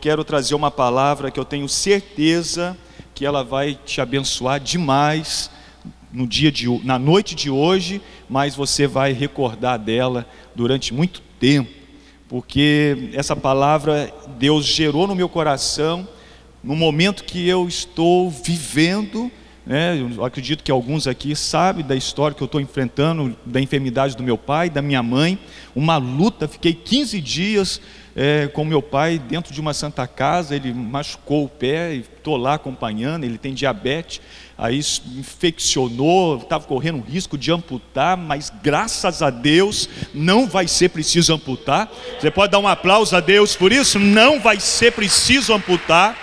Quero trazer uma palavra que eu tenho certeza que ela vai te abençoar demais no dia de, na noite de hoje, mas você vai recordar dela durante muito tempo, porque essa palavra Deus gerou no meu coração no momento que eu estou vivendo. Né, eu acredito que alguns aqui sabem da história que eu estou enfrentando, da enfermidade do meu pai, da minha mãe, uma luta. Fiquei 15 dias é, com meu pai dentro de uma santa casa, ele machucou o pé, estou lá acompanhando, ele tem diabetes, aí infeccionou, estava correndo risco de amputar, mas graças a Deus não vai ser preciso amputar. Você pode dar um aplauso a Deus por isso? Não vai ser preciso amputar.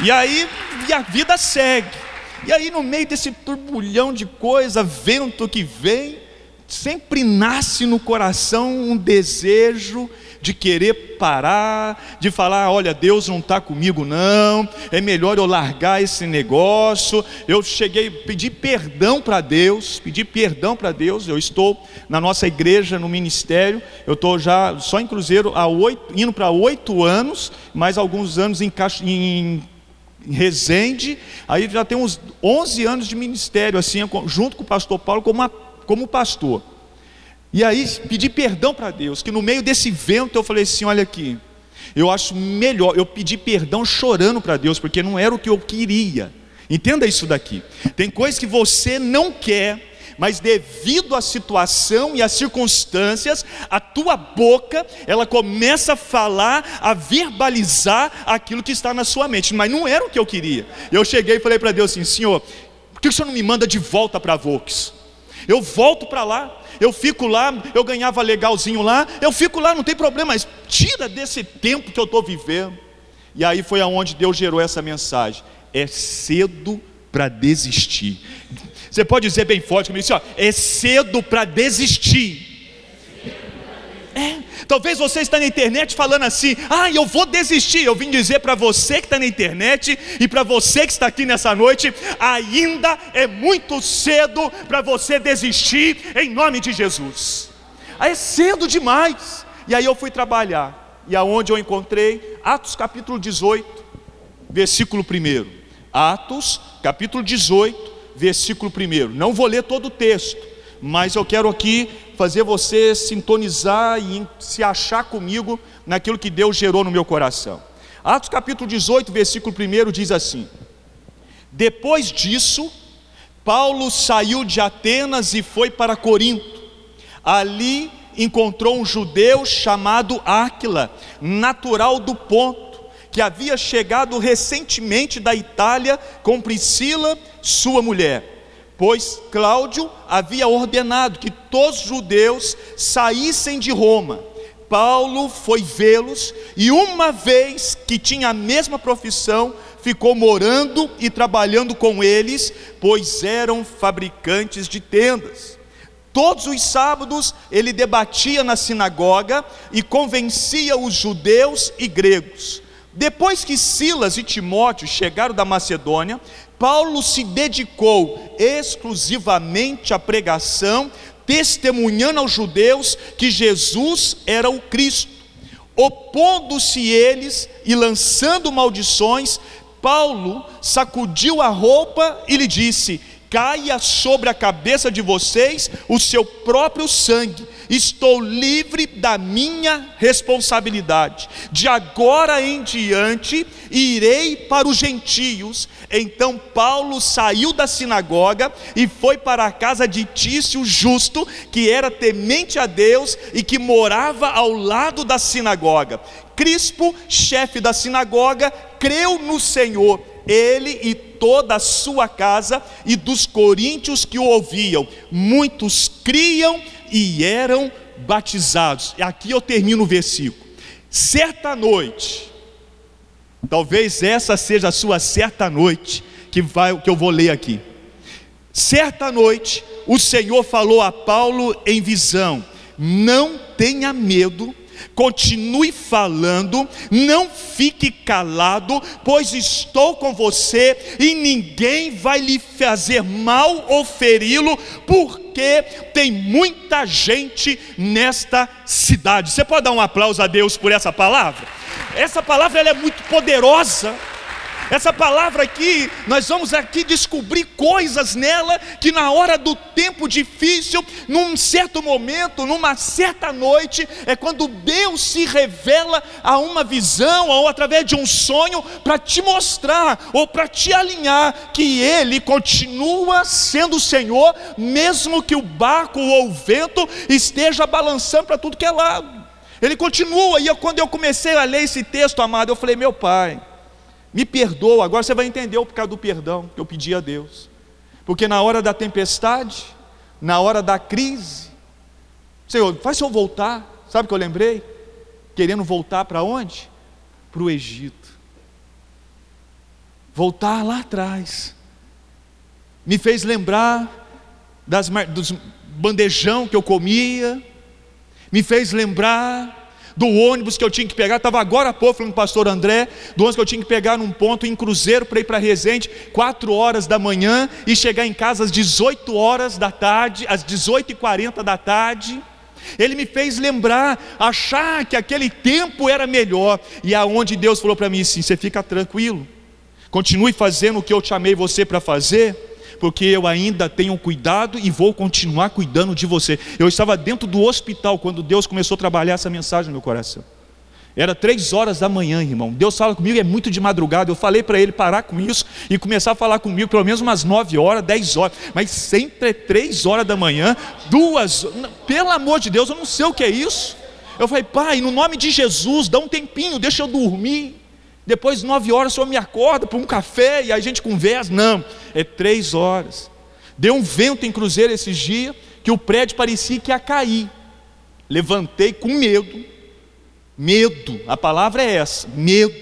E aí e a vida segue. E aí no meio desse turbulhão de coisa, vento que vem, sempre nasce no coração um desejo de querer parar, de falar: olha, Deus não está comigo, não, é melhor eu largar esse negócio. Eu cheguei, pedi perdão para Deus, pedi perdão para Deus. Eu estou na nossa igreja, no ministério, eu estou já só em Cruzeiro há oito, indo para oito anos, mais alguns anos em, em em Resende, aí já tem uns 11 anos de ministério, assim, junto com o pastor Paulo, como, como pastor. E aí pedi perdão para Deus, que no meio desse vento eu falei assim: olha aqui, eu acho melhor, eu pedi perdão chorando para Deus, porque não era o que eu queria. Entenda isso daqui. Tem coisas que você não quer, mas devido à situação e às circunstâncias, a tua boca, ela começa a falar, a verbalizar aquilo que está na sua mente, mas não era o que eu queria. Eu cheguei e falei para Deus assim: Senhor, por que o Senhor não me manda de volta para Vox? Eu volto para lá, eu fico lá, eu ganhava legalzinho lá, eu fico lá, não tem problema, mas tira desse tempo que eu estou vivendo. E aí foi aonde Deus gerou essa mensagem. É cedo para desistir. Você pode dizer bem forte comigo assim, ó, é cedo para desistir. É. Talvez você está na internet falando assim: ah, eu vou desistir. Eu vim dizer para você que está na internet e para você que está aqui nessa noite: ainda é muito cedo para você desistir, em nome de Jesus. É cedo demais. E aí eu fui trabalhar. E aonde eu encontrei? Atos capítulo 18, versículo 1. Atos capítulo 18, versículo 1. Não vou ler todo o texto, mas eu quero aqui fazer você sintonizar e se achar comigo naquilo que Deus gerou no meu coração. Atos capítulo 18, versículo 1 diz assim: Depois disso, Paulo saiu de Atenas e foi para Corinto. Ali encontrou um judeu chamado Áquila, natural do Ponto, que havia chegado recentemente da Itália com Priscila, sua mulher pois Cláudio havia ordenado que todos os judeus saíssem de Roma. Paulo foi vê-los e, uma vez que tinha a mesma profissão, ficou morando e trabalhando com eles, pois eram fabricantes de tendas. Todos os sábados ele debatia na sinagoga e convencia os judeus e gregos. Depois que Silas e Timóteo chegaram da Macedônia, Paulo se dedicou exclusivamente à pregação, testemunhando aos judeus que Jesus era o Cristo. Opondo-se eles e lançando maldições, Paulo sacudiu a roupa e lhe disse: Caia sobre a cabeça de vocês o seu próprio sangue estou livre da minha responsabilidade. De agora em diante irei para os gentios. Então Paulo saiu da sinagoga e foi para a casa de Tício justo, que era temente a Deus e que morava ao lado da sinagoga. Crispo, chefe da sinagoga, creu no Senhor ele e toda a sua casa, e dos coríntios que o ouviam. Muitos criam e eram batizados. Aqui eu termino o versículo. Certa noite, talvez essa seja a sua certa noite que vai que eu vou ler aqui. Certa noite, o Senhor falou a Paulo em visão: Não tenha medo, continue falando, não fique calado, pois estou com você e ninguém vai lhe fazer mal ou feri-lo, porque tem muita gente nesta cidade. Você pode dar um aplauso a Deus por essa palavra? Essa palavra ela é muito poderosa. Essa palavra aqui, nós vamos aqui descobrir coisas nela que na hora do tempo difícil, num certo momento, numa certa noite, é quando Deus se revela a uma visão ou através de um sonho para te mostrar ou para te alinhar que ele continua sendo o Senhor, mesmo que o barco ou o vento esteja balançando para tudo que é lado. Ele continua, e eu, quando eu comecei a ler esse texto, amado, eu falei: meu pai, me perdoa, agora você vai entender o pecado do perdão que eu pedi a Deus. Porque na hora da tempestade, na hora da crise, Senhor, faz eu voltar. Sabe o que eu lembrei? Querendo voltar para onde? Para o Egito. Voltar lá atrás. Me fez lembrar das, dos bandejão que eu comia. Me fez lembrar do ônibus que eu tinha que pegar, estava agora há pouco falando com o pastor André, do ônibus que eu tinha que pegar num ponto em Cruzeiro para ir para Resende, 4 horas da manhã, e chegar em casa às 18 horas da tarde, às 18h40 da tarde. Ele me fez lembrar, achar que aquele tempo era melhor, e aonde Deus falou para mim assim: você fica tranquilo, continue fazendo o que eu chamei você para fazer porque eu ainda tenho cuidado e vou continuar cuidando de você. Eu estava dentro do hospital quando Deus começou a trabalhar essa mensagem no meu coração. Era três horas da manhã, irmão. Deus fala comigo, é muito de madrugada. Eu falei para ele parar com isso e começar a falar comigo pelo menos umas nove horas, dez horas. Mas sempre é três horas da manhã, duas. Pelo amor de Deus, eu não sei o que é isso. Eu falei, pai, no nome de Jesus, dá um tempinho, deixa eu dormir. Depois, nove horas, o senhor me acorda para um café e a gente conversa. Não, é três horas. Deu um vento em Cruzeiro esses dias que o prédio parecia que ia cair. Levantei com medo. Medo, a palavra é essa, medo.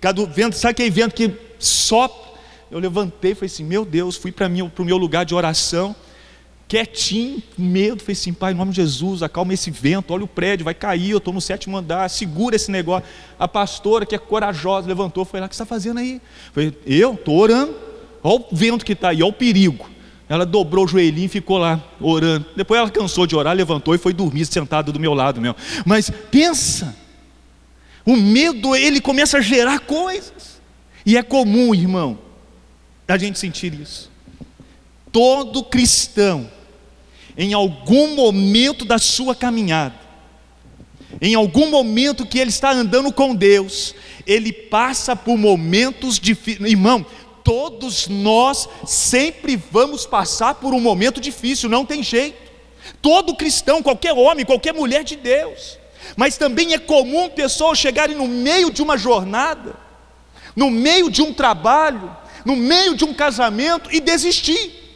Cada vento, sabe aquele vento que sopra? Eu levantei e falei assim: Meu Deus, fui para o meu lugar de oração quietinho, com medo, falei assim, pai, em nome de Jesus, acalma esse vento, olha o prédio, vai cair, eu estou no sétimo andar, segura esse negócio. A pastora, que é corajosa, levantou, foi lá, o que você está fazendo aí? Falei, eu estou orando, olha o vento que está aí, olha o perigo. Ela dobrou o joelhinho e ficou lá, orando. Depois ela cansou de orar, levantou e foi dormir sentada do meu lado mesmo. Mas pensa, o medo, ele começa a gerar coisas. E é comum, irmão, a gente sentir isso. Todo cristão, em algum momento da sua caminhada, em algum momento que ele está andando com Deus, ele passa por momentos difíceis. Irmão, todos nós sempre vamos passar por um momento difícil, não tem jeito. Todo cristão, qualquer homem, qualquer mulher de Deus. Mas também é comum pessoas chegarem no meio de uma jornada, no meio de um trabalho, no meio de um casamento e desistir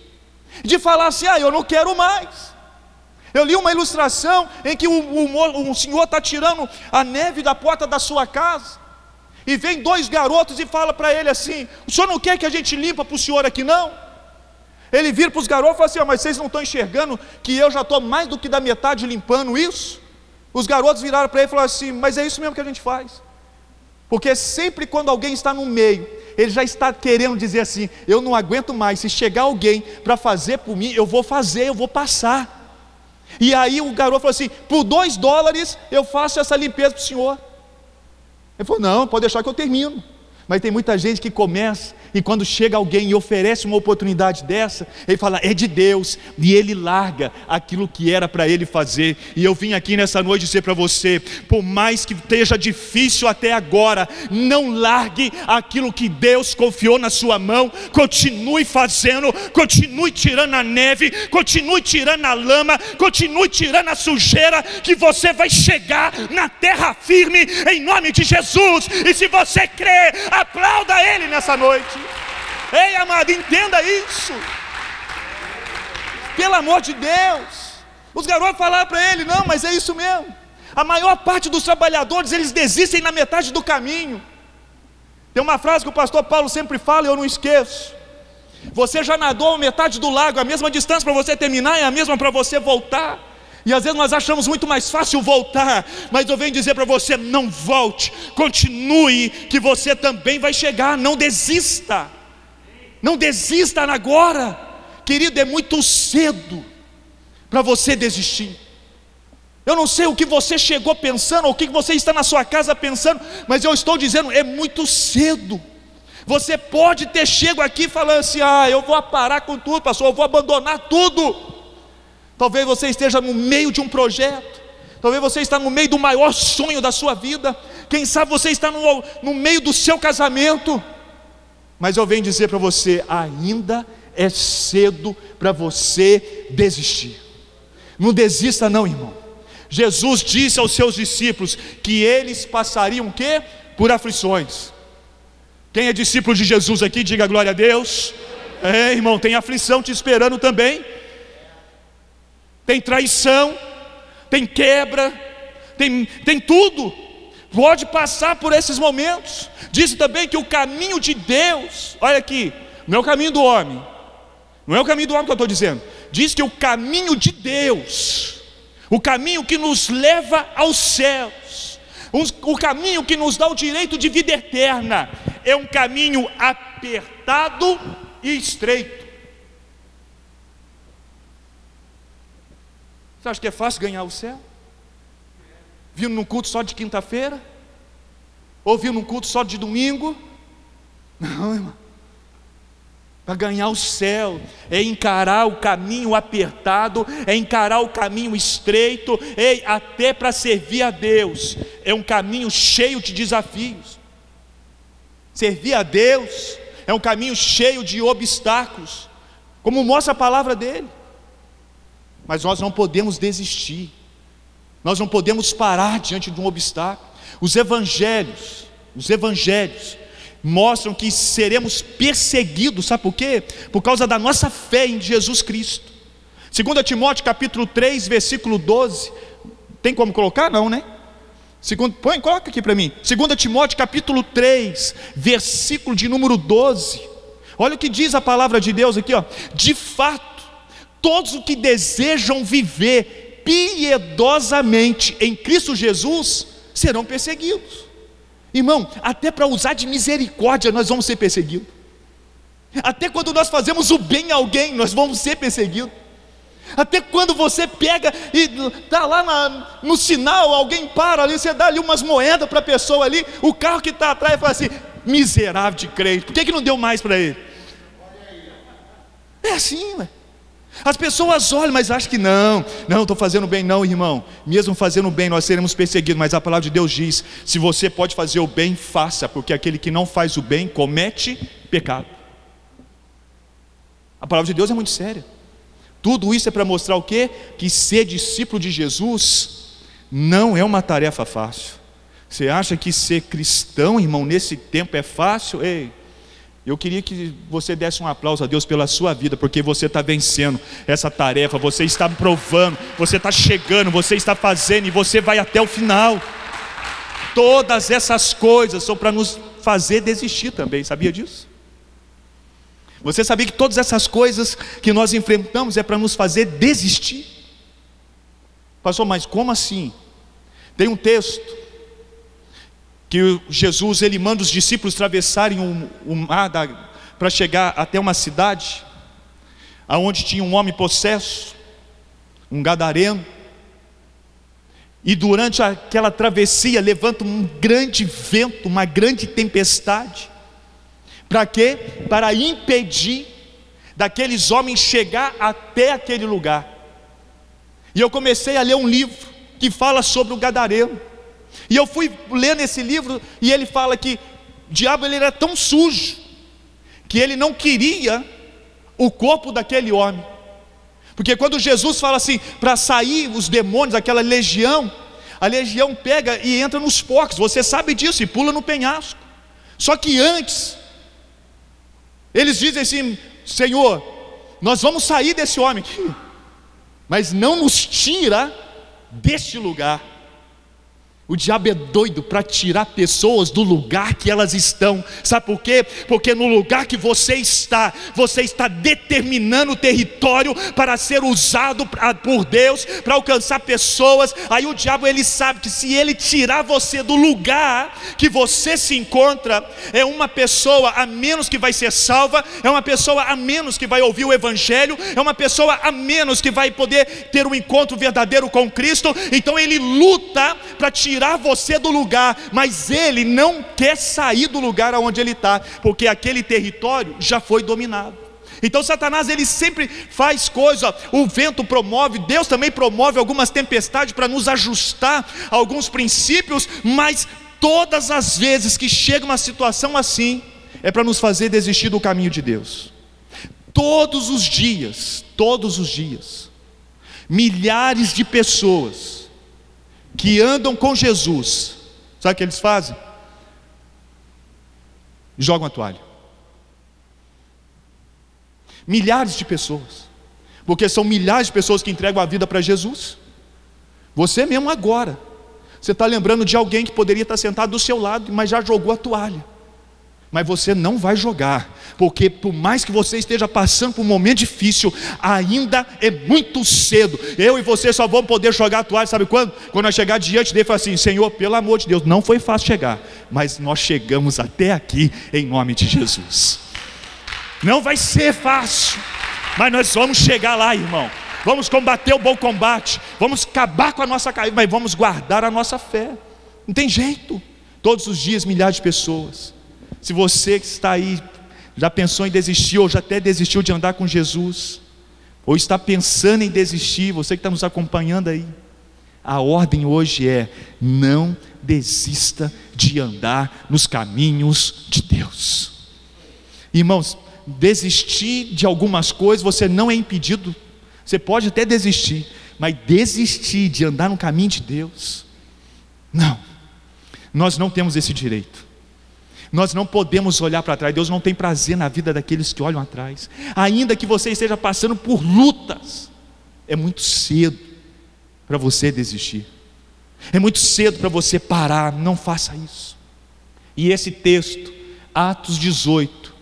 de falar assim: ah, eu não quero mais. Eu li uma ilustração em que o, senhor está tirando a neve da porta da sua casa, e vem dois garotos e fala para ele assim: o senhor não quer que a gente limpa para o senhor aqui não? Ele vira para os garotos e fala assim: ah, mas vocês não estão enxergando que eu já estou mais do que da metade limpando isso? Os garotos viraram para ele e falaram assim: mas é isso mesmo que a gente faz. Porque sempre quando alguém está no meio ele já está querendo dizer assim: eu não aguento mais, se chegar alguém para fazer por mim, eu vou fazer, eu vou passar. E aí o garoto falou assim: por dois dólares eu faço essa limpeza para o senhor. Ele falou: não, pode deixar que eu termino. Mas tem muita gente que começa e quando chega alguém e oferece uma oportunidade dessa, ele fala, é de Deus, e ele larga aquilo que era para ele fazer. E eu vim aqui nessa noite dizer para você: por mais que esteja difícil até agora, não largue aquilo que Deus confiou na sua mão, continue fazendo, continue tirando a neve, continue tirando a lama, continue tirando a sujeira, que você vai chegar na terra firme, em nome de Jesus. E se você crê, aplauda Ele nessa noite. Ei, amado, entenda isso. Pelo amor de Deus. Os garotos falaram para ele: não, mas é isso mesmo. A maior parte dos trabalhadores, eles desistem na metade do caminho. Tem uma frase que o pastor Paulo sempre fala e eu não esqueço. Você já nadou metade do lago, a mesma distância para você terminar é a mesma para você voltar. E às vezes nós achamos muito mais fácil voltar, mas eu venho dizer para você: não volte, continue, que você também vai chegar, não desista, não desista agora, querido, é muito cedo para você desistir. Eu não sei o que você chegou pensando, ou o que você está na sua casa pensando, mas eu estou dizendo, é muito cedo. Você pode ter chego aqui falando assim: ah, eu vou parar com tudo, pastor, eu vou abandonar tudo. Talvez você esteja no meio de um projeto, talvez você está no meio do maior sonho da sua vida, quem sabe você está no, no meio do seu casamento, mas eu venho dizer para você: ainda é cedo para você desistir. Não desista, não, irmão. Jesus disse aos seus discípulos que eles passariam o quê? Por aflições. Quem é discípulo de Jesus aqui, diga glória a Deus. É, irmão, tem aflição te esperando também tem traição, tem quebra, tem, tem tudo. Pode passar por esses momentos. Diz também que o caminho de Deus, olha aqui, não é o caminho do homem, não é o caminho do homem que eu estou dizendo. Diz que o caminho de Deus, o caminho que nos leva aos céus, o caminho que nos dá o direito de vida eterna, é um caminho apertado e estreito. Você acha que é fácil ganhar o céu? Vindo num culto só de quinta-feira? Ou vindo num culto só de domingo? Não, irmão. Para ganhar o céu é encarar o caminho apertado, é encarar o caminho estreito, é até para servir a Deus. É um caminho cheio de desafios. Servir a Deus é um caminho cheio de obstáculos, como mostra a palavra dele. Mas nós não podemos desistir, nós não podemos parar diante de um obstáculo. Os evangelhos, os evangelhos, mostram que seremos perseguidos, sabe por quê? Por causa da nossa fé em Jesus Cristo. 2 Timóteo capítulo 3, versículo 12. Tem como colocar? Não, né? Segundo, põe, coloca aqui para mim. 2 Timóteo capítulo 3, versículo de número 12. Olha o que diz a palavra de Deus aqui, ó. De fato, todos os que desejam viver piedosamente em Cristo Jesus serão perseguidos. Irmão, até para usar de misericórdia nós vamos ser perseguidos. Até quando nós fazemos o bem a alguém, nós vamos ser perseguidos. Até quando você pega e está lá na, no sinal, alguém para ali, você dá ali umas moedas para a pessoa ali, o carro que está atrás fala assim: miserável de crente, por que, que não deu mais para ele? É assim, ué. As pessoas olham, mas acham que não, não, estou fazendo bem, não, irmão. Mesmo fazendo bem, nós seremos perseguidos, mas a palavra de Deus diz: se você pode fazer o bem, faça, porque aquele que não faz o bem comete pecado. A palavra de Deus é muito séria. Tudo isso é para mostrar o quê? Que ser discípulo de Jesus não é uma tarefa fácil. Você acha que ser cristão, irmão, nesse tempo é fácil? Ei, eu queria que você desse um aplauso a Deus pela sua vida, porque você está vencendo essa tarefa, você está provando, você está chegando, você está fazendo e você vai até o final. Todas essas coisas são para nos fazer desistir também, sabia disso? Você sabia que todas essas coisas que nós enfrentamos é para nos fazer desistir? Pastor, mas como assim? Tem um texto que Jesus ele manda os discípulos atravessarem o, mar para chegar até uma cidade, aonde tinha um homem possesso, um gadareno, e durante aquela travessia levanta um grande vento, uma grande tempestade. Para quê? Para impedir daqueles homens chegar até aquele lugar. E eu comecei a ler um livro que fala sobre o gadareno. E eu fui ler nesse livro e ele fala que o diabo ele era tão sujo que ele não queria o corpo daquele homem. Porque quando Jesus fala assim, para sair os demônios, aquela legião, a legião pega e entra nos porcos, você sabe disso, e pula no penhasco. Só que antes, eles dizem assim: Senhor, nós vamos sair desse homem aqui, mas não nos tira deste lugar. O diabo é doido para tirar pessoas do lugar que elas estão. Sabe por quê? Porque no lugar que você está, você está determinando o território para ser usado por Deus, para alcançar pessoas. Aí o diabo ele sabe que se ele tirar você do lugar que você se encontra, é uma pessoa a menos que vai ser salva, é uma pessoa a menos que vai ouvir o evangelho, é uma pessoa a menos que vai poder ter um encontro verdadeiro com Cristo. Então ele luta para tirar tirar você do lugar, mas ele não quer sair do lugar aonde ele está, porque aquele território já foi dominado. Então Satanás ele sempre faz coisa, o vento promove, Deus também promove algumas tempestades para nos ajustar a alguns princípios, mas todas as vezes que chega uma situação assim, é para nos fazer desistir do caminho de Deus. Todos os dias, todos os dias, milhares de pessoas que andam com Jesus, sabe o que eles fazem? Jogam a toalha. Milhares de pessoas, porque são milhares de pessoas que entregam a vida para Jesus. Você mesmo agora, você está lembrando de alguém que poderia estar sentado do seu lado, mas já jogou a toalha mas você não vai jogar, porque por mais que você esteja passando por um momento difícil, ainda é muito cedo. Eu e você só vamos poder jogar a toalha, sabe quando? Quando nós chegar diante dele e falar assim: Senhor, pelo amor de Deus, não foi fácil chegar, mas nós chegamos até aqui em nome de Jesus. Não vai ser fácil, mas nós vamos chegar lá, irmão. Vamos combater o bom combate, vamos acabar com a nossa caída, mas vamos guardar a nossa fé. Não tem jeito. Todos os dias, milhares de pessoas se você que está aí já pensou em desistir, ou já até desistiu de andar com Jesus, ou está pensando em desistir, você que está nos acompanhando aí, a ordem hoje é: não desista de andar nos caminhos de Deus. Irmãos, desistir de algumas coisas você não é impedido, você pode até desistir, mas desistir de andar no caminho de Deus, não, nós não temos esse direito. Nós não podemos olhar para trás. Deus não tem prazer na vida daqueles que olham atrás. Ainda que você esteja passando por lutas, é muito cedo para você desistir. É muito cedo para você parar. Não faça isso. E esse texto, Atos 18,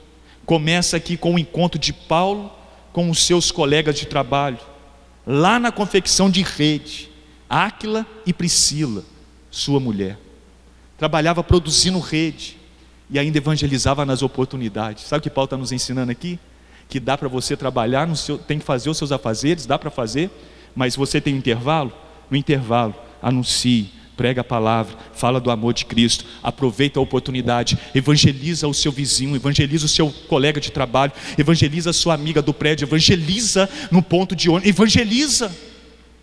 começa aqui com o encontro de Paulo com os seus colegas de trabalho, lá na confecção de rede, Áquila e Priscila, sua mulher. Trabalhava produzindo rede e ainda evangelizava nas oportunidades. Sabe o que Paulo está nos ensinando aqui? Que dá para você trabalhar, seu, tem que fazer os seus afazeres, dá para fazer, mas você tem um intervalo? No intervalo, anuncie, prega a palavra, fala do amor de Cristo, aproveita a oportunidade, evangeliza o seu vizinho, evangeliza o seu colega de trabalho, evangeliza a sua amiga do prédio, evangeliza no ponto de ônibus, evangeliza.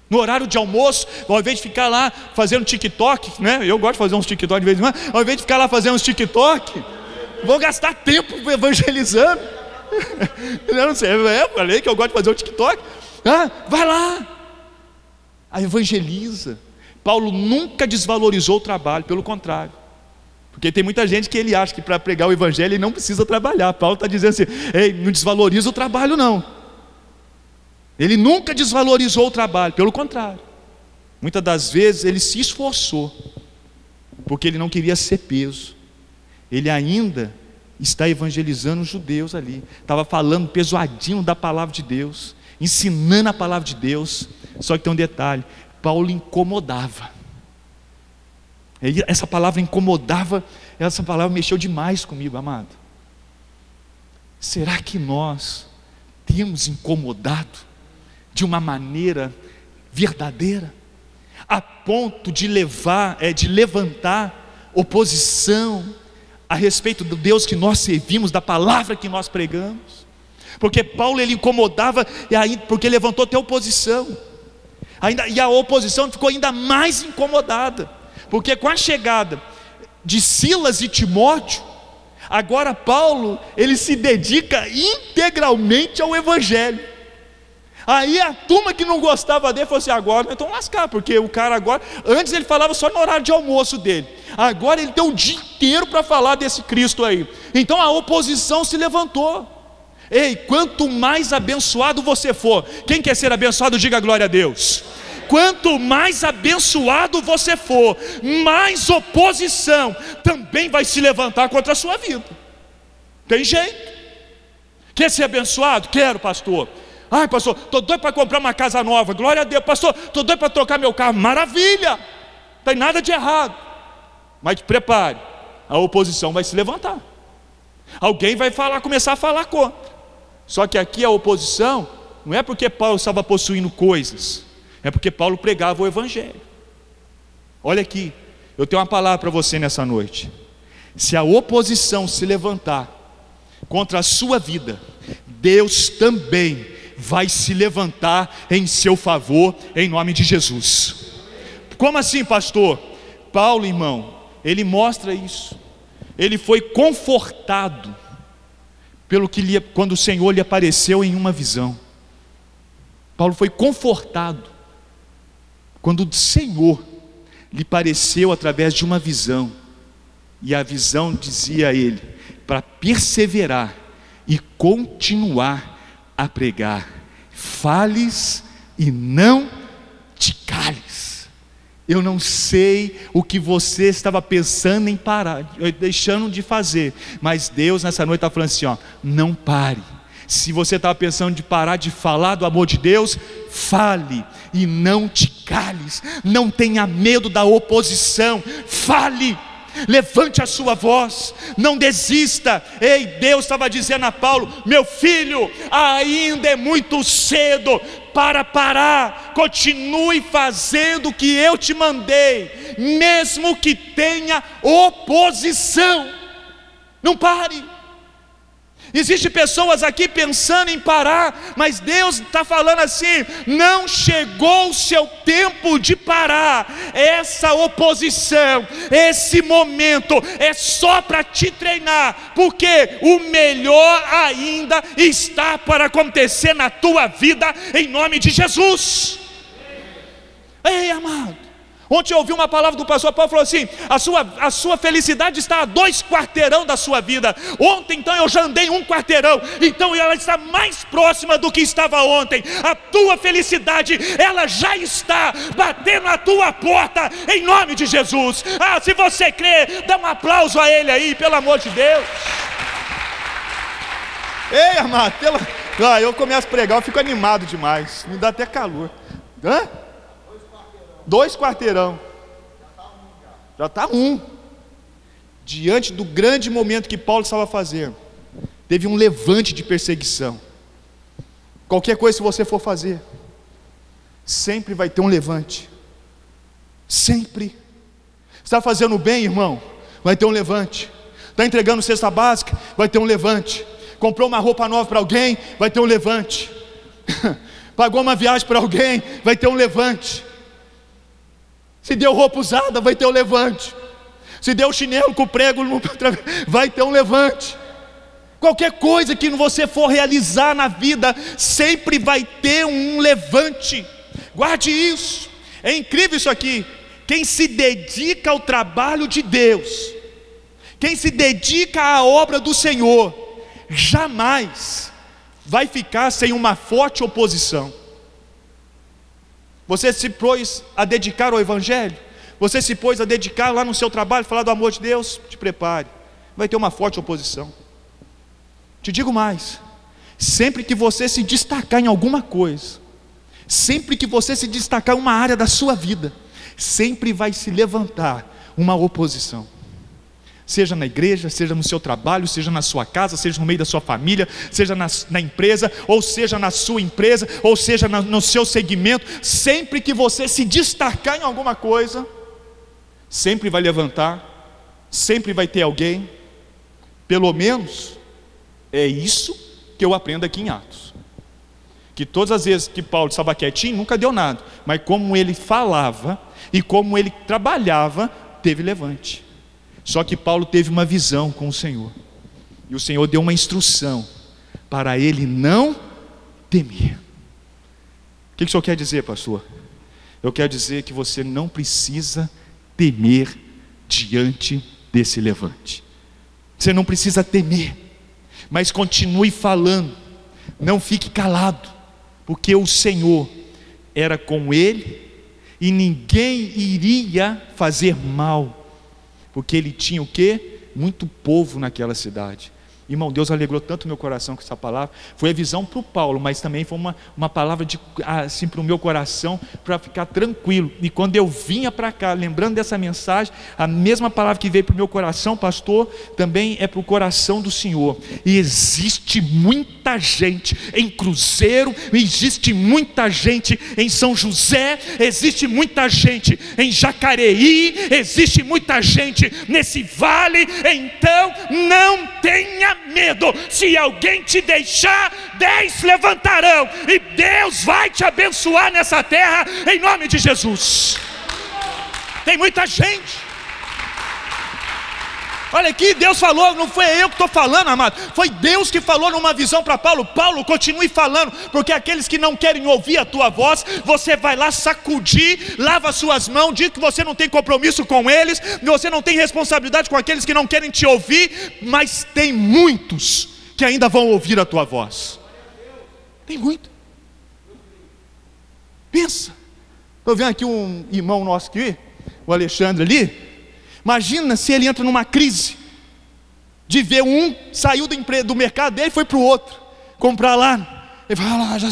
No horário de almoço, ao invés de ficar lá fazendo TikTok, né? Eu gosto de fazer uns TikTok de vez em quando, ao invés de ficar lá fazendo uns TikTok, vou gastar tempo evangelizando. Eu não sei, é, falei que eu gosto de fazer o TikTok. Ah, vai lá, a evangeliza. Paulo nunca desvalorizou o trabalho, pelo contrário. Porque tem muita gente que ele acha que para pregar o evangelho ele não precisa trabalhar. Paulo está dizendo assim: ei, não desvaloriza o trabalho, não. Ele nunca desvalorizou o trabalho, pelo contrário. Muitas das vezes ele se esforçou, porque ele não queria ser peso. Ele ainda está evangelizando os judeus ali, estava falando pesadinho da palavra de Deus, ensinando a palavra de Deus. Só que tem um detalhe: Paulo incomodava. Essa palavra incomodava, essa palavra mexeu demais comigo, amado. Será que nós temos incomodado? De uma maneira verdadeira, a ponto de levar, é, de levantar oposição a respeito do Deus que nós servimos, da palavra que nós pregamos. Porque Paulo ele incomodava e aí porque levantou até oposição. Ainda, e a oposição ficou ainda mais incomodada, porque com a chegada de Silas e Timóteo, agora Paulo ele se dedica integralmente ao evangelho. Aí a turma que não gostava dele falou assim: agora então lascar, porque o cara agora, antes ele falava só no horário de almoço dele, agora ele tem o dia inteiro para falar desse Cristo aí. Então a oposição se levantou. Ei, quanto mais abençoado você for, quem quer ser abençoado, diga glória a Deus. quanto mais abençoado você for, mais oposição também vai se levantar contra a sua vida. Tem jeito. Quer ser abençoado? Quero, pastor. Ai, pastor, estou doido para comprar uma casa nova. Glória a Deus. Pastor, estou doido para trocar meu carro. Maravilha. Não tem nada de errado. Mas prepare. A oposição vai se levantar. Alguém vai falar, começar a falar contra. Só que aqui a oposição não é porque Paulo estava possuindo coisas, é porque Paulo pregava o Evangelho. Olha aqui, eu tenho uma palavra para você nessa noite. Se a oposição se levantar contra a sua vida, Deus também vai se levantar em seu favor, em nome de Jesus. Como assim, pastor? Paulo, irmão, ele mostra isso. Ele foi confortado pelo que lhe, quando o Senhor lhe apareceu em uma visão. Paulo foi confortado quando o Senhor lhe pareceu através de uma visão. E a visão dizia a ele para perseverar e continuar a pregar. Fales e não te cales. Eu não sei o que você estava pensando em parar, deixando de fazer, mas Deus nessa noite está falando assim: ó, não pare. Se você estava pensando de parar de falar do amor de Deus, fale e não te cales, não tenha medo da oposição, fale levante a sua voz, não desista. Ei, Deus estava dizendo a Paulo: meu filho, ainda é muito cedo para parar, continue fazendo o que eu te mandei, mesmo que tenha oposição, não pare. Existem pessoas aqui pensando em parar, mas Deus está falando assim: não chegou o seu tempo de parar. Essa oposição, esse momento é só para te treinar, porque o melhor ainda está para acontecer na tua vida, em nome de Jesus. Ei, amado. Ontem eu ouvi uma palavra do pastor Paulo falou assim: a sua, a sua felicidade está a dois quarteirão da sua vida. Ontem, então, eu já andei um quarteirão, então ela está mais próxima do que estava ontem. A tua felicidade, ela já está batendo na tua porta, em nome de Jesus. Ah, se você crê, dá um aplauso a ele aí, pelo amor de Deus. Ei, amado, pela... ah, eu começo a pregar, eu fico animado demais, me dá até calor. Hã? Dois quarteirão. Já está um. Diante do grande momento que Paulo estava fazendo, teve um levante de perseguição. Qualquer coisa que você for fazer, sempre vai ter um levante. Sempre. Está fazendo bem, irmão? Vai ter um levante. Está entregando cesta básica? Vai ter um levante. Comprou uma roupa nova para alguém? Vai ter um levante. Pagou uma viagem para alguém? Vai ter um levante. Se deu roupa usada, vai ter um levante. Se deu chinelo com prego, vai ter um levante. Qualquer coisa que você for realizar na vida, sempre vai ter um levante. Guarde isso. É incrível isso aqui. Quem se dedica ao trabalho de Deus, quem se dedica à obra do Senhor, jamais vai ficar sem uma forte oposição. Você se pôs a dedicar ao Evangelho? Você se pôs a dedicar lá no seu trabalho, falar do amor de Deus? Te prepare, vai ter uma forte oposição. Te digo mais: sempre que você se destacar em alguma coisa, sempre que você se destacar em uma área da sua vida, sempre vai se levantar uma oposição seja na igreja, seja no seu trabalho, seja na sua casa, seja no meio da sua família, seja na, na empresa, ou seja na sua empresa, ou seja na, no seu segmento, sempre que você se destacar em alguma coisa, sempre vai levantar, sempre vai ter alguém, pelo menos é isso que eu aprendo aqui em Atos. Que todas as vezes que Paulo estava quietinho, nunca deu nada, mas como ele falava e como ele trabalhava, teve levante. Só que Paulo teve uma visão com o Senhor. E o Senhor deu uma instrução para ele não temer. O que o Senhor quer dizer, pastor? Eu quero dizer que você não precisa temer diante desse levante. Você não precisa temer, mas continue falando. Não fique calado, porque o Senhor era com ele e ninguém iria fazer mal, porque ele tinha o que? Muito povo naquela cidade. Irmão, Deus alegrou tanto meu coração com essa palavra. Foi a visão para o Paulo, mas também foi uma, uma palavra assim para o meu coração, para ficar tranquilo. E quando eu vinha para cá, lembrando dessa mensagem, a mesma palavra que veio para o meu coração, pastor, também é para o coração do Senhor. E existe muita gente em Cruzeiro, existe muita gente em São José, existe muita gente em Jacareí, existe muita gente nesse vale. Então, não tenha medo. Se alguém te deixar, dez levantarão, e Deus vai te abençoar nessa terra, em nome de Jesus. Tem muita gente. Olha aqui, Deus falou, não foi eu que estou falando, amado, foi Deus que falou numa visão para Paulo. Paulo, continue falando, porque aqueles que não querem ouvir a tua voz, você vai lá sacudir, lava suas mãos, diz que você não tem compromisso com eles, você não tem responsabilidade com aqueles que não querem te ouvir, mas tem muitos que ainda vão ouvir a tua voz. Tem muito. Pensa. Estou vendo aqui um irmão nosso aqui, o Alexandre ali. Imagina se ele entra numa crise de ver um saiu do, emprego, do mercado dele e foi para o outro comprar lá. Ele fala, ah, já...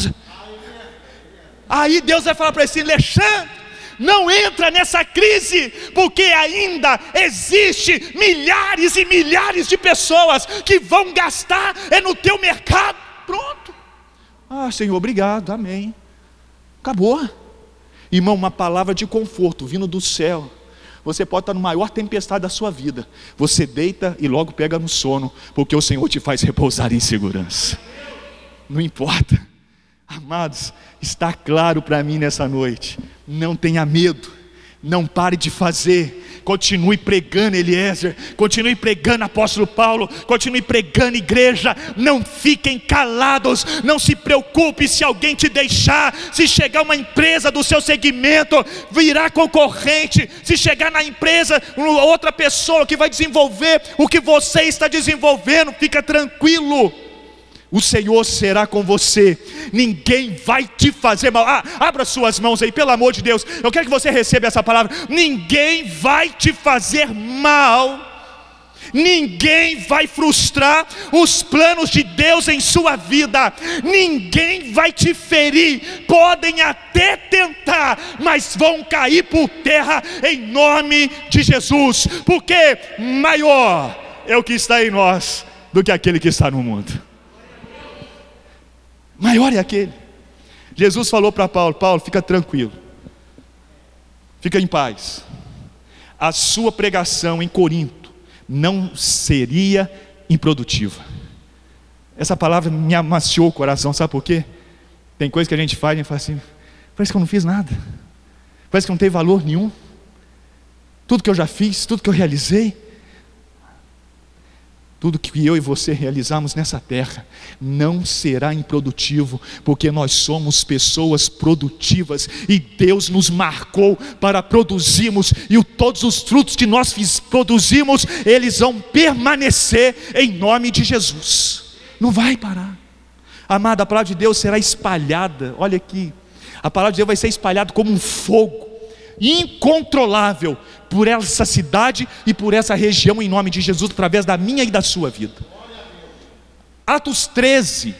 Aí Deus vai falar para assim, Alexandre, não entra nessa crise, porque ainda existe milhares e milhares de pessoas que vão gastar é no teu mercado. Pronto. Ah, Senhor, obrigado, amém. Acabou. Irmão, uma palavra de conforto vindo do céu você pode estar no maior tempestade da sua vida. Você deita e logo pega no sono, porque o Senhor te faz repousar em segurança. Não importa. Amados, está claro para mim nessa noite. Não tenha medo. Não pare de fazer Continue pregando, Eliezer. Continue pregando, apóstolo Paulo. Continue pregando, igreja. Não fiquem calados. Não se preocupe se alguém te deixar. Se chegar uma empresa do seu segmento, virá concorrente. Se chegar na empresa, outra pessoa que vai desenvolver o que você está desenvolvendo, fica tranquilo o Senhor será com você, ninguém vai te fazer mal. Ah, abra suas mãos aí, pelo amor de Deus. Eu quero que você receba essa palavra. Ninguém vai te fazer mal. Ninguém vai frustrar os planos de Deus em sua vida, ninguém vai te ferir, podem até tentar, mas vão cair por terra em nome de Jesus, porque maior é o que está em nós do que aquele que está no mundo. Maior é aquele. Jesus falou para Paulo: Paulo, fica tranquilo, fica em paz. A sua pregação em Corinto não seria improdutiva. Essa palavra me amaciou o coração, sabe por quê? Tem coisa que a gente faz e fala assim: parece que eu não fiz nada, parece que não tem valor nenhum. Tudo que eu já fiz, tudo que eu realizei, tudo que eu e você realizarmos nessa terra não será improdutivo, porque nós somos pessoas produtivas e Deus nos marcou para produzirmos, e todos os frutos que nós produzimos, eles vão permanecer em nome de Jesus. Não vai parar. Amada, a palavra de Deus será espalhada. Olha aqui, a palavra de Deus vai ser espalhada como um fogo incontrolável por essa cidade e por essa região, em nome de Jesus, através da minha e da sua vida. Atos 13,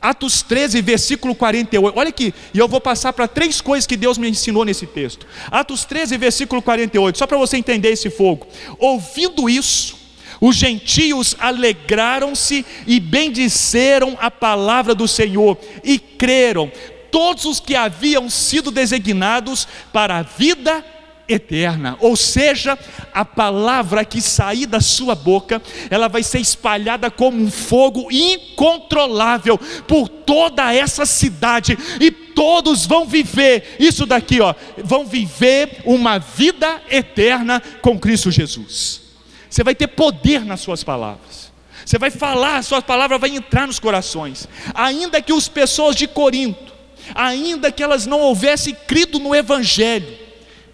Atos 13, versículo 48. Olha aqui, e eu vou passar para três coisas que Deus me ensinou nesse texto. Atos 13, versículo 48, só para você entender esse fogo. Ouvindo isso, os gentios alegraram-se e bendisseram a palavra do Senhor e creram todos os que haviam sido designados para a vida eterna, ou seja, a palavra que sair da sua boca, ela vai ser espalhada como um fogo incontrolável por toda essa cidade e todos vão viver isso daqui, ó, vão viver uma vida eterna com Cristo Jesus. Você vai ter poder nas suas palavras. Você vai falar, a sua palavra vai entrar nos corações. Ainda que as pessoas de Corinto ainda que elas não houvessem crido no Evangelho,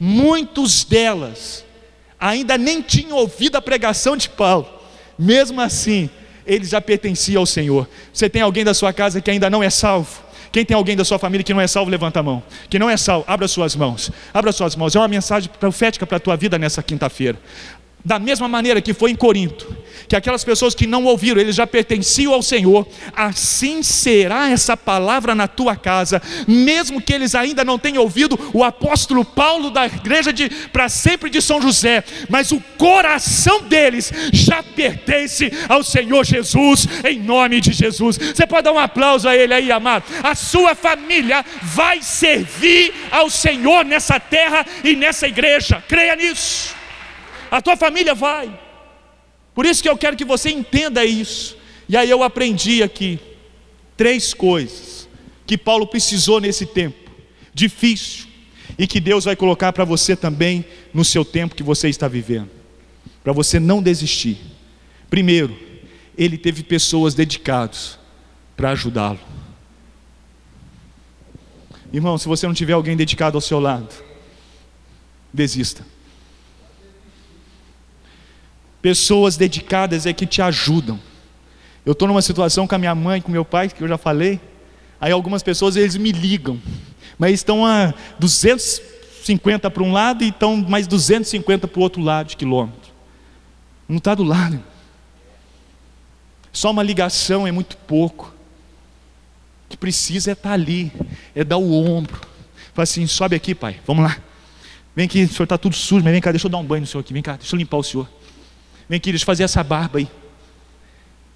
muitos delas ainda nem tinham ouvido a pregação de Paulo, mesmo assim, eles já pertenciam ao Senhor. Você tem alguém da sua casa que ainda não é salvo? Quem tem alguém da sua família que não é salvo, levanta a mão. Que não é salvo, abra suas mãos. Abra suas mãos. É uma mensagem profética para a tua vida nessa quinta-feira. Da mesma maneira que foi em Corinto, que aquelas pessoas que não ouviram, eles já pertenciam ao Senhor, assim será essa palavra na tua casa, mesmo que eles ainda não tenham ouvido o apóstolo Paulo da igreja de para sempre de São José, mas o coração deles já pertence ao Senhor Jesus, em nome de Jesus. Você pode dar um aplauso a ele aí, amado. A sua família vai servir ao Senhor nessa terra e nessa igreja. Creia nisso a tua família vai. Por isso que eu quero que você entenda isso. E aí eu aprendi aqui três coisas que Paulo precisou nesse tempo difícil e que Deus vai colocar para você também no seu tempo que você está vivendo, para você não desistir. Primeiro, ele teve pessoas dedicadas para ajudá-lo. Irmão, se você não tiver alguém dedicado ao seu lado, desista. Pessoas dedicadas é que te ajudam. Eu estou numa situação com a minha mãe, com meu pai, que eu já falei. Aí algumas pessoas eles me ligam, mas estão a 250 para um lado e estão mais 250 para o outro lado de quilômetro. Não está do lado. Só uma ligação é muito pouco. O que precisa é estar tá ali, é dar o ombro. Fala assim, sobe aqui, pai, vamos lá. Vem aqui, o senhor está tudo sujo, mas vem cá, deixa eu dar um banho no senhor aqui, vem cá, deixa eu limpar o senhor. Vem, queridos, fazer essa barba aí.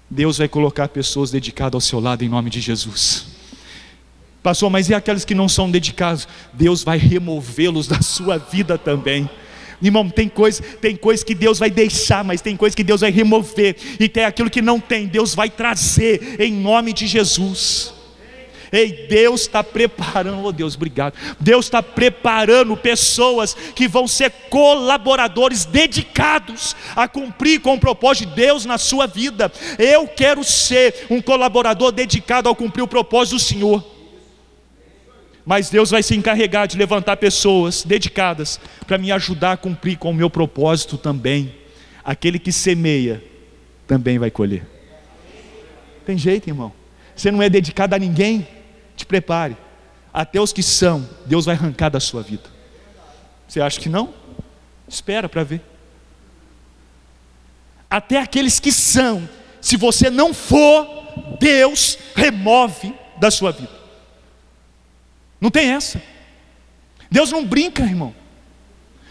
Deus vai colocar pessoas dedicadas ao seu lado em nome de Jesus. Pastor, mas e aqueles que não são dedicados? Deus vai removê-los da sua vida também. Irmão, tem coisa, tem coisa que Deus vai deixar, mas tem coisa que Deus vai remover, e tem aquilo que não tem, Deus vai trazer em nome de Jesus. Ei, Deus está preparando, oh Deus, obrigado. Deus está preparando pessoas que vão ser colaboradores dedicados a cumprir com o propósito de Deus na sua vida. Eu quero ser um colaborador dedicado a cumprir o propósito do Senhor. Mas Deus vai se encarregar de levantar pessoas dedicadas para me ajudar a cumprir com o meu propósito também. Aquele que semeia também vai colher. Tem jeito, irmão. Você não é dedicado a ninguém te prepare. Até os que são, Deus vai arrancar da sua vida. Você acha que não? Espera para ver. Até aqueles que são, se você não for, Deus remove da sua vida. Não tem essa. Deus não brinca, irmão.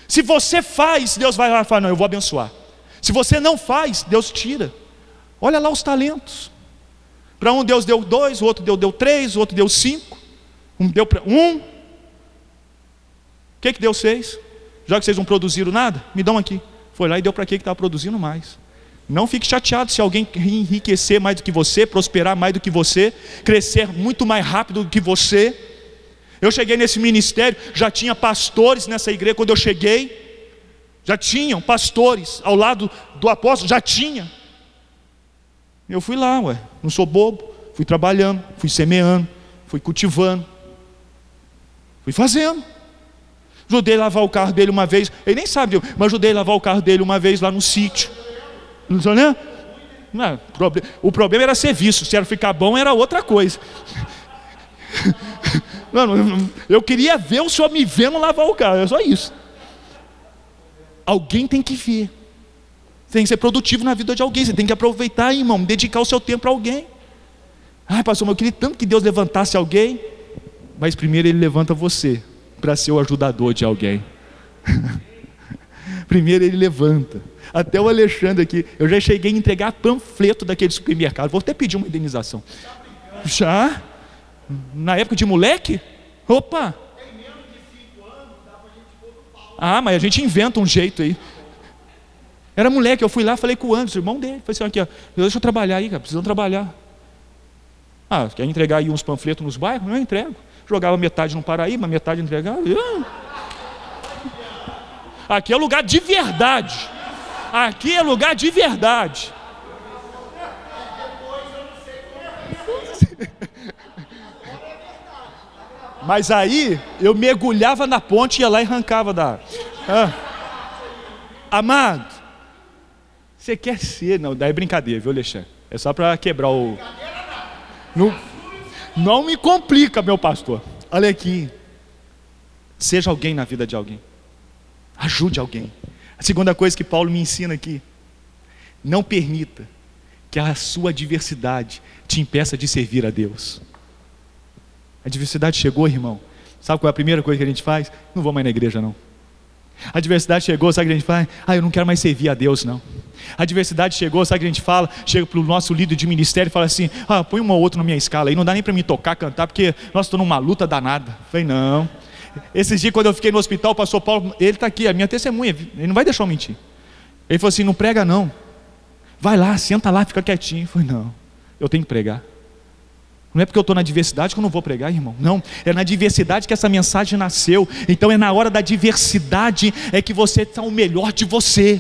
Se você faz, Deus vai lá e fala: Não, eu vou abençoar. Se você não faz, Deus tira. Olha lá os talentos. Para um Deus deu dois, o outro Deus deu três, o outro deu cinco. Um deu para um. O que, que Deus fez? Já que vocês não produziram nada, me dão aqui. Foi lá e deu para quem que estava produzindo mais. Não fique chateado se alguém enriquecer mais do que você, prosperar mais do que você, crescer muito mais rápido do que você. Eu cheguei nesse ministério, já tinha pastores nessa igreja quando eu cheguei. Já tinham pastores ao lado do apóstolo, já tinha. Eu fui lá, ué, não sou bobo, fui trabalhando, fui semeando, fui cultivando, fui fazendo. Ajudei a lavar o carro dele uma vez, ele nem sabe, mas ajudei a lavar o carro dele uma vez lá no sítio. Não sei, né? Não, o problema era serviço, se era ficar bom era outra coisa. Mano, eu queria ver o senhor me vendo lavar o carro, é só isso. Alguém tem que ver tem que ser produtivo na vida de alguém. Você tem que aproveitar, irmão, dedicar o seu tempo para alguém. Ai, pastor, mas eu queria tanto que Deus levantasse alguém. Mas primeiro Ele levanta você para ser o ajudador de alguém. primeiro Ele levanta. Até o Alexandre aqui, eu já cheguei a entregar panfleto daquele supermercado. Vou até pedir uma indenização. Já? Na época de moleque? Opa! Ah, mas a gente inventa um jeito aí. Era moleque, eu fui lá, falei com o Anderson, irmão dele. Falei assim, aqui, ó, deixa eu trabalhar aí, cara, precisam trabalhar. Ah, quer entregar aí uns panfletos nos bairros? Não, eu entrego. Jogava metade no Paraíba, metade entregava. Aqui é lugar de verdade. Aqui é lugar de verdade. Mas aí eu mergulhava na ponte, ia lá e arrancava da. Ah. Amado, você quer ser, não, daí é brincadeira, viu, Alexandre? É só para quebrar o. No... Não me complica, meu pastor. Olha aqui. Seja alguém na vida de alguém. Ajude alguém. A segunda coisa que Paulo me ensina aqui: não permita que a sua adversidade te impeça de servir a Deus. A adversidade chegou, irmão. Sabe qual é a primeira coisa que a gente faz? Não vou mais na igreja, não. A adversidade chegou, sabe o que a gente faz? Ah, eu não quero mais servir a Deus, não. A adversidade chegou, sabe o que a gente fala? Chega para o nosso líder de ministério e fala assim: Ah, põe uma ou outra na minha escala aí, não dá nem para me tocar, cantar, porque nós estou numa luta danada. falei, não. Esses dias, quando eu fiquei no hospital, o pastor Paulo, ele está aqui, a minha testemunha, ele não vai deixar eu mentir. Ele falou assim: não prega não. Vai lá, senta lá, fica quietinho. Eu falei, não, eu tenho que pregar. Não é porque eu estou na diversidade que eu não vou pregar, irmão. Não, é na diversidade que essa mensagem nasceu. Então é na hora da diversidade é que você está o melhor de você.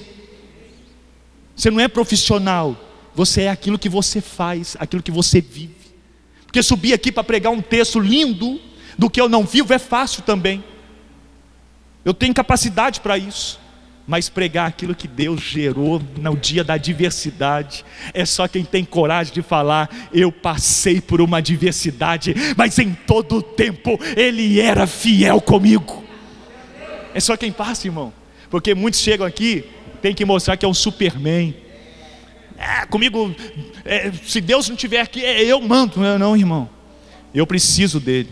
Você não é profissional, você é aquilo que você faz, aquilo que você vive. Porque subir aqui para pregar um texto lindo do que eu não vivo é fácil também. Eu tenho capacidade para isso mas pregar aquilo que Deus gerou no dia da adversidade. É só quem tem coragem de falar: eu passei por uma adversidade, mas em todo o tempo Ele era fiel comigo. É só quem passa, irmão, porque muitos chegam aqui, tem que mostrar que é um Superman. É, comigo, é, se Deus não estiver aqui, é, eu mando. Não, não, irmão, eu preciso dele,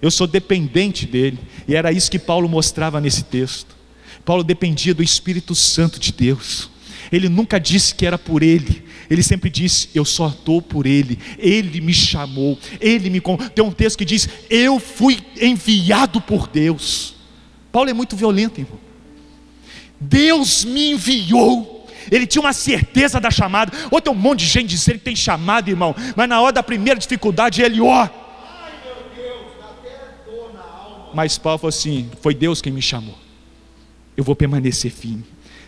eu sou dependente dele, e era isso que Paulo mostrava nesse texto. Paulo dependia do Espírito Santo de Deus. Ele nunca disse que era por ele. Ele sempre disse: Eu só estou por ele. Ele me chamou. Ele me. Tem um texto que diz: Eu fui enviado por Deus. Paulo é muito violento, irmão. Deus me enviou. Ele tinha uma certeza da chamada. Ou tem um monte de gente dizendo que tem chamada, irmão. Mas na hora da primeira dificuldade, ele, ó. Mas Paulo falou assim: Foi Deus quem me chamou eu vou permanecer firme.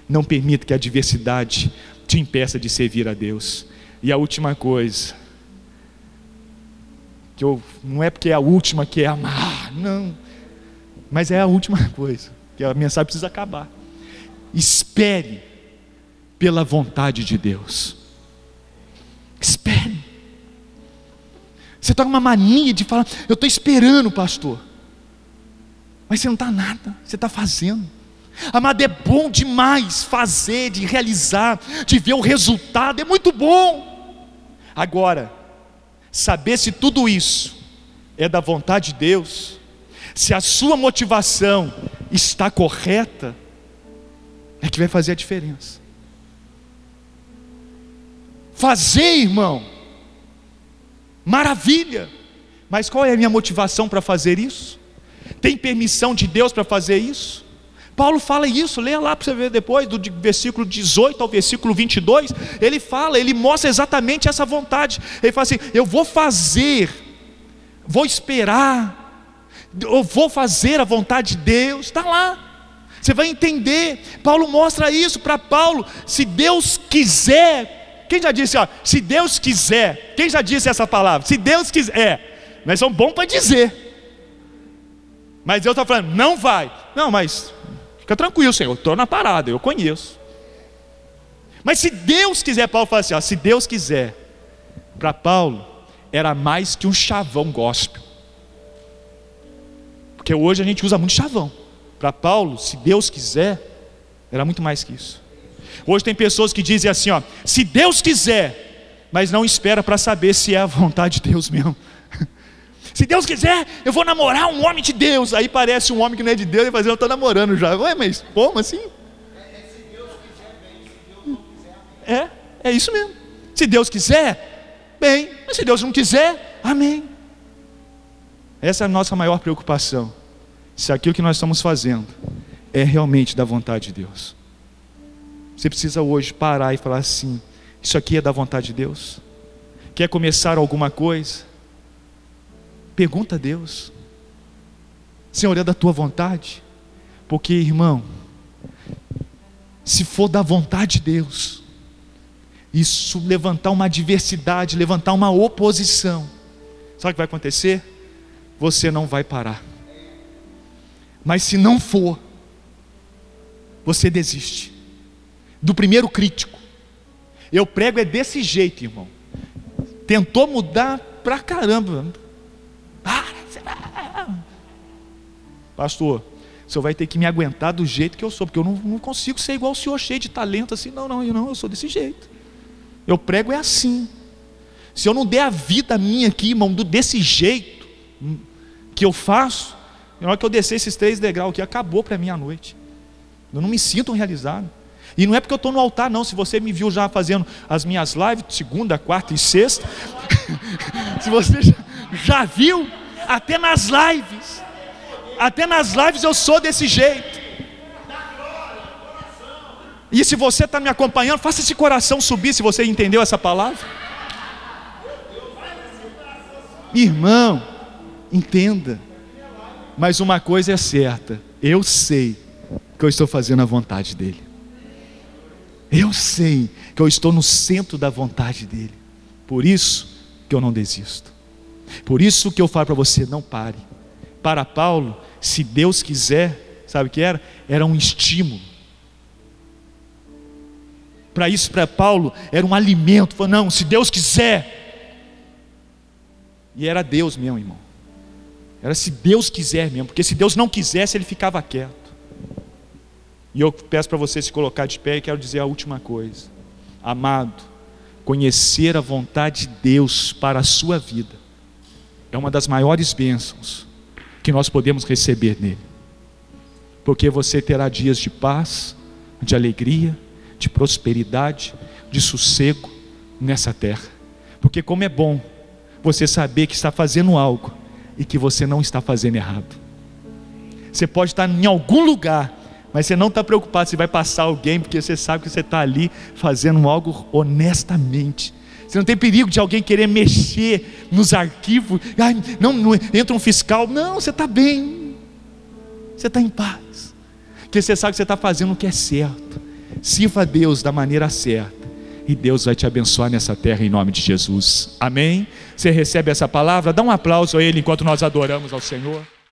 Não permita que a adversidade te impeça de servir a Deus. E a última coisa, que eu, não é porque é a última que é amar, não, mas é a última coisa, que a mensagem precisa acabar. Espere pela vontade de Deus. Espere. Você está com uma mania de falar, eu estou esperando, pastor. Mas você não está nada, você está fazendo. Amado, é bom demais fazer, de realizar, de ver o resultado, é muito bom. Agora, saber se tudo isso é da vontade de Deus, se a sua motivação está correta, é que vai fazer a diferença. Fazer, irmão, maravilha, mas qual é a minha motivação para fazer isso? Tem permissão de Deus para fazer isso? Paulo fala isso, leia lá para você ver depois, do versículo 18 ao versículo 22. Ele fala, ele mostra exatamente essa vontade. Ele fala assim: Eu vou fazer, vou esperar, eu vou fazer a vontade de Deus. Está lá, você vai entender. Paulo mostra isso para Paulo. Se Deus quiser, quem já disse, ó, se Deus quiser, quem já disse essa palavra? Se Deus quiser, é, mas são bons para dizer. Mas Deus está falando, não vai. Não, mas Fica tranquilo, Senhor, estou na parada, eu conheço. Mas se Deus quiser, Paulo fala assim: ó, se Deus quiser, para Paulo era mais que um chavão gospel. Porque hoje a gente usa muito chavão. Para Paulo, se Deus quiser, era muito mais que isso. Hoje tem pessoas que dizem assim, ó, se Deus quiser, mas não espera para saber se é a vontade de Deus mesmo. Se Deus quiser, eu vou namorar um homem de Deus. Aí parece um homem que não é de Deus e faz, eu estou namorando já. Ué, mas como assim? É, é isso mesmo. Se Deus quiser, bem. Mas se Deus não quiser, amém. Essa é a nossa maior preocupação. Se aquilo que nós estamos fazendo é realmente da vontade de Deus. Você precisa hoje parar e falar assim: isso aqui é da vontade de Deus? Quer começar alguma coisa? Pergunta a Deus: Senhor, é da tua vontade? Porque, irmão, se for da vontade de Deus, isso levantar uma adversidade, levantar uma oposição, sabe o que vai acontecer? Você não vai parar. Mas se não for, você desiste. Do primeiro crítico. Eu prego é desse jeito, irmão. Tentou mudar pra caramba Pastor, o senhor vai ter que me aguentar do jeito que eu sou, porque eu não, não consigo ser igual o senhor, cheio de talento assim. Não, não, eu não, eu sou desse jeito. Eu prego é assim. Se eu não der a vida minha aqui, irmão, desse jeito hum, que eu faço, na hora que eu descer esses três degraus aqui, acabou para mim a noite. Eu não me sinto realizado. E não é porque eu estou no altar, não. Se você me viu já fazendo as minhas lives, segunda, quarta e sexta, se você já, já viu, até nas lives, até nas lives eu sou desse jeito. E se você está me acompanhando, faça esse coração subir se você entendeu essa palavra. Irmão, entenda. Mas uma coisa é certa: eu sei que eu estou fazendo a vontade dEle. Eu sei que eu estou no centro da vontade dEle. Por isso que eu não desisto. Por isso que eu falo para você: não pare. Para Paulo, se Deus quiser, sabe o que era? Era um estímulo. Para isso, para Paulo, era um alimento. Falou, não, se Deus quiser. E era Deus mesmo, irmão. Era se Deus quiser mesmo, porque se Deus não quisesse, ele ficava quieto. E eu peço para você se colocar de pé e quero dizer a última coisa. Amado, conhecer a vontade de Deus para a sua vida é uma das maiores bênçãos que nós podemos receber nele. Porque você terá dias de paz, de alegria, de prosperidade, de sossego nessa terra. Porque como é bom você saber que está fazendo algo e que você não está fazendo errado. Você pode estar em algum lugar, mas você não está preocupado se vai passar alguém, porque você sabe que você está ali fazendo algo honestamente. Você não tem perigo de alguém querer mexer nos arquivos. Ai, não, não entra um fiscal. Não, você está bem. Você está em paz. Porque você sabe que você está fazendo o que é certo. Sirva a Deus da maneira certa. E Deus vai te abençoar nessa terra em nome de Jesus. Amém? Você recebe essa palavra? Dá um aplauso a Ele enquanto nós adoramos ao Senhor.